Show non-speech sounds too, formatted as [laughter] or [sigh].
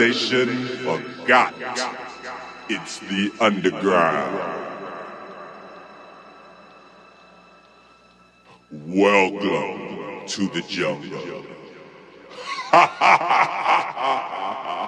civilization forgot. It's the underground. Welcome to the jungle. [laughs]